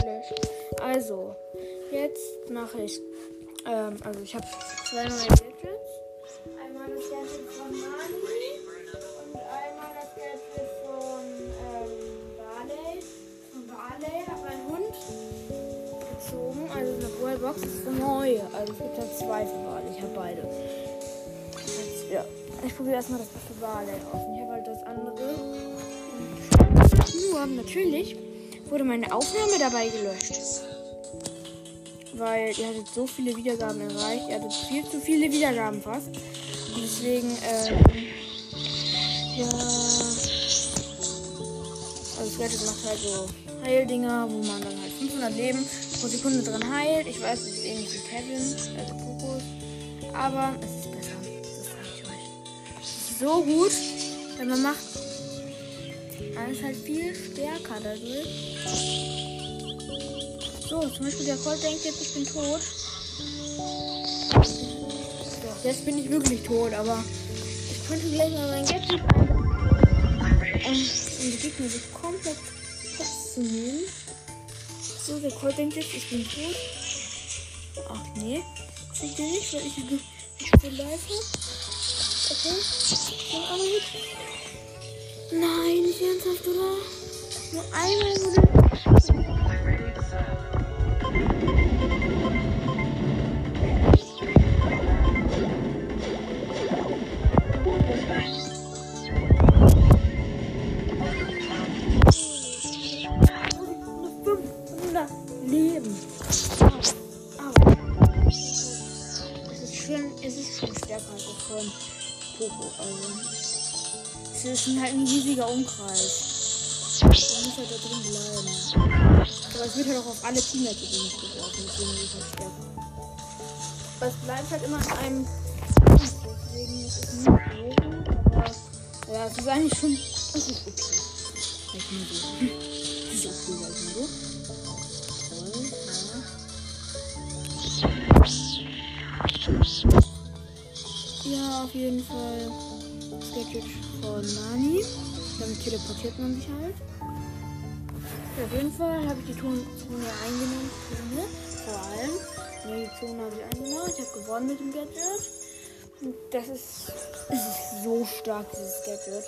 gelöscht. Also, jetzt mache ich. Ähm, also, ich habe zwei neue Gadgets. Einmal das Gadget von Mani und einmal das Gadget von ähm, Barley. Von Barley habe einen Hund gezogen. Also, eine Brawlbox ist neu. Also, es gibt halt zwei von Barley. Ich habe beide. Jetzt, ja. Ich probiere erstmal das für Barley aus. Ich habe halt das andere. Nur, natürlich wurde meine Aufnahme dabei gelöscht. Weil ihr hattet so viele Wiedergaben erreicht. Ihr hattet viel zu viele Wiedergaben fast. Deswegen, ähm, ja. Also Gadget macht halt so Heildinger, wo man dann halt 500 Leben pro Sekunde drin heilt. Ich weiß, es ist ähnlich wie Kevin, also Kokos. Aber es ist besser. Das sage ich euch. So gut, wenn man macht alles halt viel stärker dadurch. So, zum Beispiel der Colt denkt jetzt, ich bin tot. Jetzt bin ich wirklich tot, aber ich könnte gleich mal mein Gadget ein. Um die Gegner sich komplett festzunehmen. So, der Colt denkt jetzt, ich bin tot. Ach nee, kriegt ihr nicht, weil ich nicht so live Okay, dann aber gut. Nein, nicht ernsthaft, oder? Nur einmal wurde. Nur 500 Leben. Es ist schon, es ist schon stärker als von Coco, also. Es ist halt ein riesiger Umkreis. Man muss halt da drin bleiben. Aber es wird halt auch auf alle Teammates übrigens geworfen, deswegen ist es halt stärker. Aber es bleibt halt immer in einem deswegen ist es nicht aber ja, es ist eigentlich schon. Es ist okay. Ich mal so. Es ist okay, sag ich mal so. Ja, auf jeden Fall. Das Gadget von Nani. Damit teleportiert man sich halt. Auf jeden Fall habe ich die Zone eingenommen. Vor allem. Nee, die Zone habe ich eingenommen. Ich habe gewonnen mit dem Gadget. Und das ist, es ist so stark, dieses Gadget.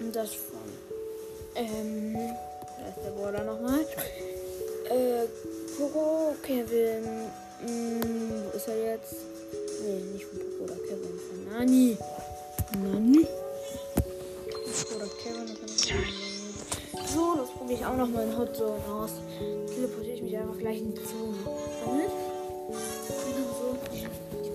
Und das von, ähm, da ist der Border nochmal. Äh, Kuro, Kevin, mh, wo ist er jetzt? Nee, nicht von Poco oder Kevin, von Nani. Nani? Oder Kevin. So, das probiere ich auch noch mal in Hot Zone aus. Teleportiere ich mich einfach gleich in die Zone. Damit? Genau so.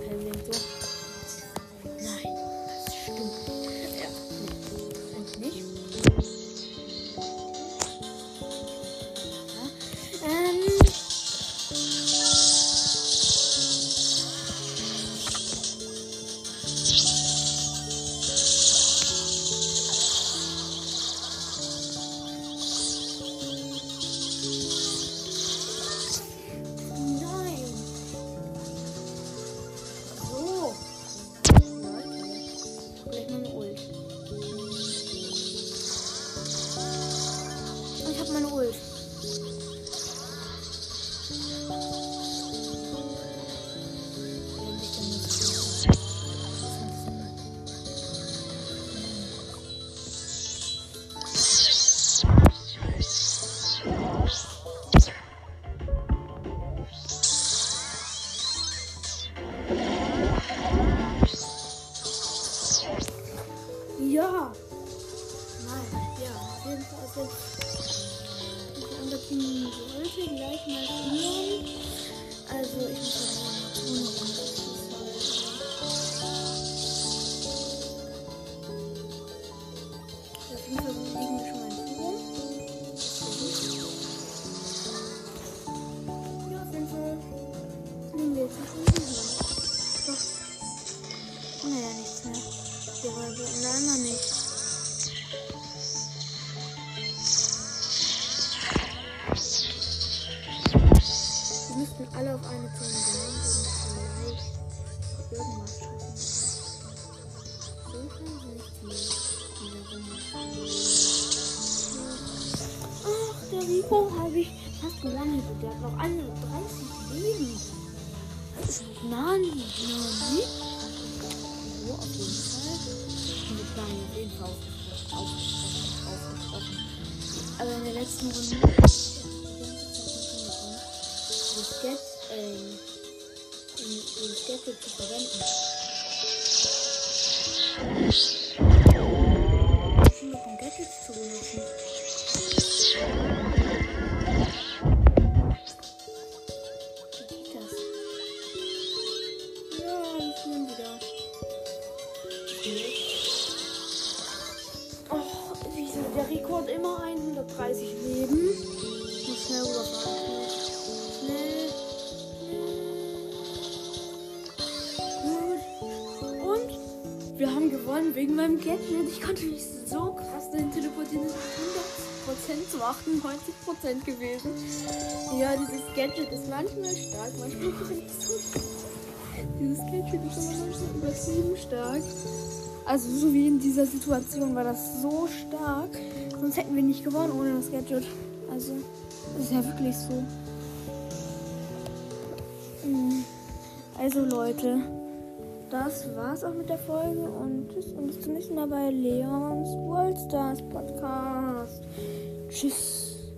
Ja. Nein, ja, auf jeden Fall jetzt das andere Team sollte gleich mal führen. Also ich muss mal tun. Ach, der Rico habe ich Fast gewonnen. Der hat noch 31 Leben. Nani, Nani. So, auf jeden Fall. Und wir planen auf jeden Fall. Aufgesprochen. Aber in der letzten Runde. Das Get, ähm, das Gadget zu verwenden. Noch ein Gadget zu benutzen. Gewonnen wegen meinem Gadget. Ich konnte mich so krass dahin teleportieren. Das ist 100% zu 98% gewesen. Ja, dieses Gadget ist manchmal stark, manchmal nicht so stark. Dieses Gadget ist immer manchmal übertrieben stark. Also so wie in dieser Situation war das so stark. Sonst hätten wir nicht gewonnen ohne das Gadget. Also, das ist ja wirklich so. Mm. Also Leute, das war's auch mit der Folge und tschüss und bis zum nächsten Mal bei Leons World Stars Podcast. Tschüss.